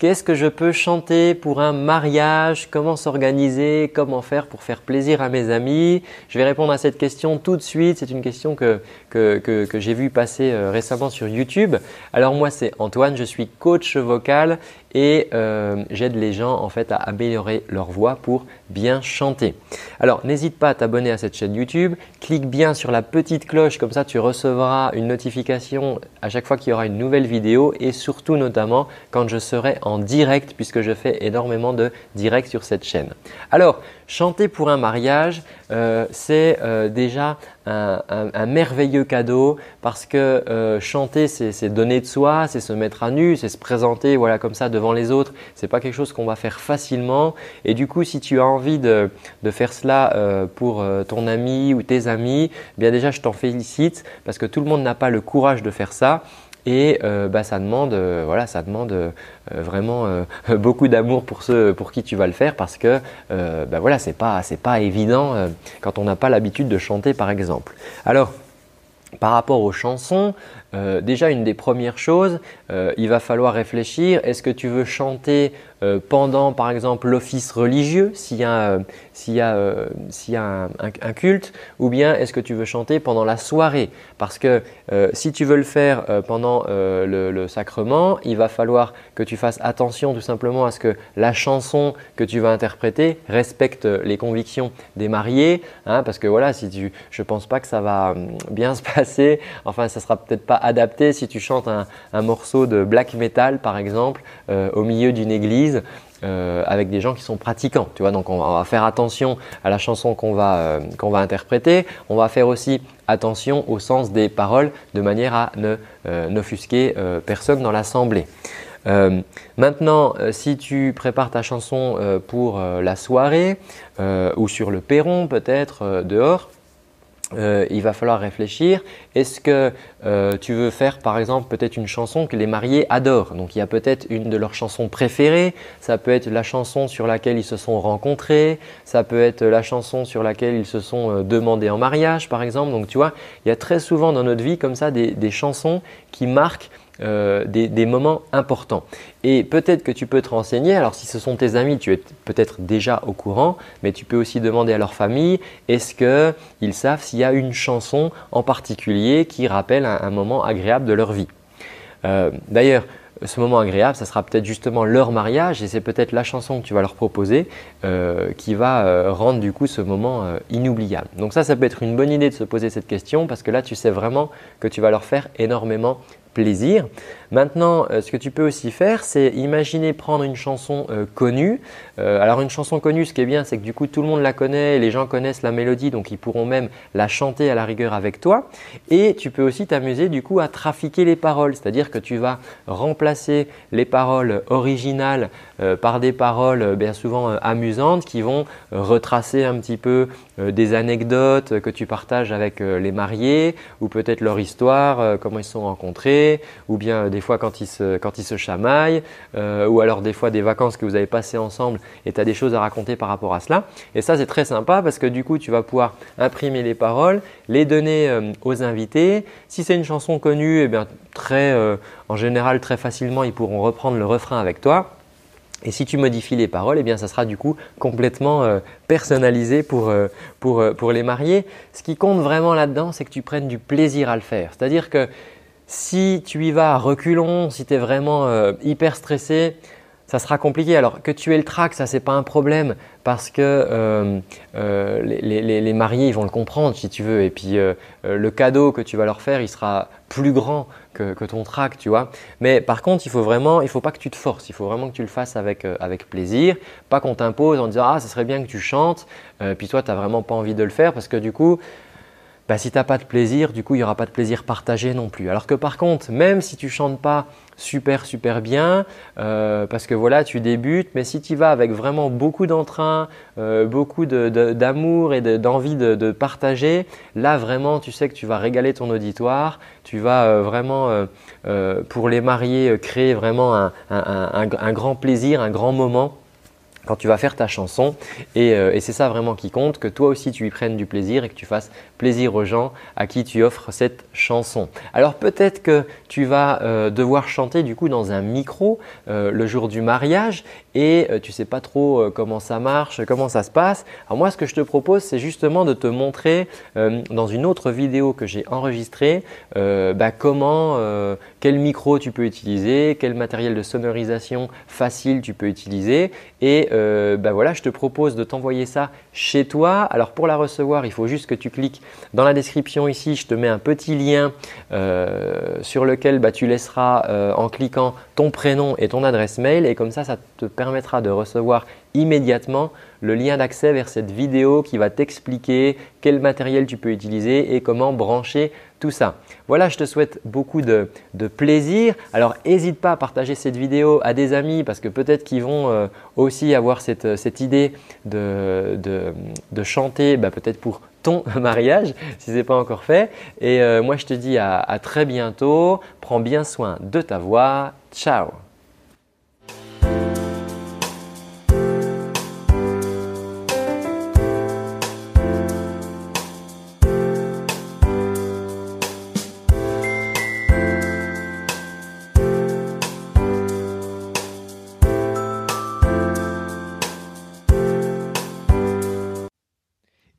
Qu'est-ce que je peux chanter pour un mariage? Comment s'organiser? Comment faire pour faire plaisir à mes amis? Je vais répondre à cette question tout de suite. C'est une question que, j'ai vue passer euh, récemment sur YouTube. Alors moi c'est Antoine, je suis coach vocal et euh, j'aide les gens en fait à améliorer leur voix pour bien chanter. Alors n'hésite pas à t'abonner à cette chaîne YouTube, clique bien sur la petite cloche comme ça tu recevras une notification à chaque fois qu'il y aura une nouvelle vidéo et surtout notamment quand je serai en direct puisque je fais énormément de direct sur cette chaîne. Alors chanter pour un mariage, euh, c'est euh, déjà un, merveilleux cadeau parce que euh, chanter, c'est donner de soi, c'est se mettre à nu, c'est se présenter voilà comme ça devant les autres. C'est pas quelque chose qu'on va faire facilement. Et du coup, si tu as envie de, faire cela pour ton ami ou tes amis, eh bien déjà, je t'en félicite parce que tout le monde n'a pas le courage de faire ça. Et euh, bah, ça demande, euh, voilà, ça demande euh, vraiment beaucoup d'amour pour ceux pour qui tu vas le faire parce que bah, voilà, c'est pas, c'est pas évident quand on n'a pas l'habitude de chanter par exemple. Alors, par rapport aux chansons, euh, déjà une des premières choses, euh, il va falloir réfléchir, est-ce que tu veux chanter euh, pendant par exemple l'office religieux s'il y a, un, culte ou bien est-ce que tu veux chanter pendant la soirée? Parce que si tu veux le faire pendant le, sacrement, il va falloir que tu fasses attention tout simplement à ce que la chanson que tu vas interpréter respecte les convictions des mariés hein, parce que voilà, si tu, je pense pas que ça va hum, bien se passer, enfin ça sera peut-être pas adapté si tu chantes un, morceau de black metal par exemple euh, au milieu d'une église euh, avec des gens qui sont pratiquants. Tu vois, donc on va faire attention à la chanson qu'on va, euh, qu'on va interpréter. On va faire aussi attention au sens des paroles de manière à ne n'offusquer personne dans l'assemblée. maintenant, si tu prépares ta chanson pour la soirée ou sur le perron peut-être dehors, euh, il va falloir réfléchir. Est-ce que euh, tu veux faire par exemple peut-être une chanson que les mariés adorent? Donc il y a peut-être une de leurs chansons préférées, ça peut être la chanson sur laquelle ils se sont rencontrés, ça peut être la chanson sur laquelle ils se sont euh, demandés en mariage par exemple. Donc tu vois, il y a très souvent dans notre vie comme ça des chansons qui marquent euh, des, moments importants. Et peut-être que tu peux te renseigner, alors si ce sont tes amis, tu es peut-être déjà au courant, mais tu peux aussi demander à leur famille, est-ce qu'ils savent s'il y a une chanson en particulier qui rappelle un, moment agréable de leur vie. Euh, d'ailleurs, ce moment agréable, ça sera peut-être justement leur mariage et c'est peut-être la chanson que tu vas leur proposer euh, qui va rendre du coup ce moment inoubliable. Donc ça, ça peut être une bonne idée de se poser cette question parce que là, tu sais vraiment que tu vas leur faire énormément plaisir. Maintenant, euh, ce que tu peux aussi faire, c'est imaginer prendre une chanson euh, connue. Euh, alors une chanson connue, ce qui est bien, c'est que du coup tout le monde la connaît, les gens connaissent la mélodie, donc ils pourront même la chanter à la rigueur avec toi. Et tu peux aussi t'amuser du coup à trafiquer les paroles, c'est-à-dire que tu vas remplacer les paroles originales par des paroles bien souvent amusantes qui vont retracer un petit peu des anecdotes que tu partages avec les mariés ou peut-être leur histoire, comment ils se sont rencontrés, ou bien des fois quand ils se, quand ils se chamaillent, euh, ou alors des fois des vacances que vous avez passées ensemble et tu as des choses à raconter par rapport à cela. Et ça, c'est très sympa parce que du coup, tu vas pouvoir imprimer les paroles, les donner euh, aux invités. Si c'est une chanson connue, eh bien, très, euh, en général, très facilement, ils pourront reprendre le refrain avec toi. Et si tu modifies les paroles, eh bien, ça sera du coup complètement personnalisé pour, pour, pour les mariés. Ce qui compte vraiment là-dedans, c'est que tu prennes du plaisir à le faire. C'est-à-dire que si tu y vas à reculons, si tu es vraiment euh, hyper stressé, ça sera compliqué. Alors que tu aies le trac, ça c'est pas un problème parce que euh, euh, les, mariés ils vont le comprendre si tu veux. Et puis le cadeau que tu vas leur faire, il sera plus grand que, ton trac, tu vois. Mais par contre, il faut vraiment, il faut pas que tu te forces. Il faut vraiment que tu le fasses avec, avec plaisir, pas qu'on t'impose en disant ah ça serait bien que tu chantes. puis toi tu n'as vraiment pas envie de le faire parce que du coup bah, si tu n'as pas de plaisir, du coup, il n'y aura pas de plaisir partagé non plus. Alors que par contre, même si tu chantes pas super super bien euh, parce que voilà tu débutes mais si tu vas avec vraiment beaucoup d'entrain euh, beaucoup d'amour et d'envie de, partager là vraiment tu sais que tu vas régaler ton auditoire tu vas euh, vraiment pour les mariés créer vraiment un grand plaisir un grand moment quand tu vas faire ta chanson. Euh, et, c'est ça vraiment qui compte, que toi aussi tu y prennes du plaisir et que tu fasses plaisir aux gens à qui tu offres cette chanson. Alors peut-être que tu vas euh, devoir chanter du coup dans un micro euh, le jour du mariage et tu ne sais pas trop comment ça marche, comment ça se passe. Alors moi ce que je te propose c'est justement de te montrer dans une autre vidéo que j'ai enregistrée bah, comment, quel micro tu peux utiliser, quel matériel de sonorisation facile tu peux utiliser et bah voilà, je te propose de t'envoyer ça chez toi. Alors pour la recevoir, il faut juste que tu cliques dans la description ici. Je te mets un petit lien euh, sur lequel bah, tu laisseras euh, en cliquant ton prénom et ton adresse mail. Et comme ça, ça te permettra de recevoir immédiatement le lien d'accès vers cette vidéo qui va t'expliquer quel matériel tu peux utiliser et comment brancher tout ça. Voilà, je te souhaite beaucoup de, plaisir. Alors, n'hésite pas à partager cette vidéo à des amis parce que peut-être qu'ils vont euh, aussi avoir cette, idée de, chanter, bah, peut-être pour ton mariage si ce n'est pas encore fait. Et euh, moi, je te dis à très bientôt. Prends bien soin de ta voix. Ciao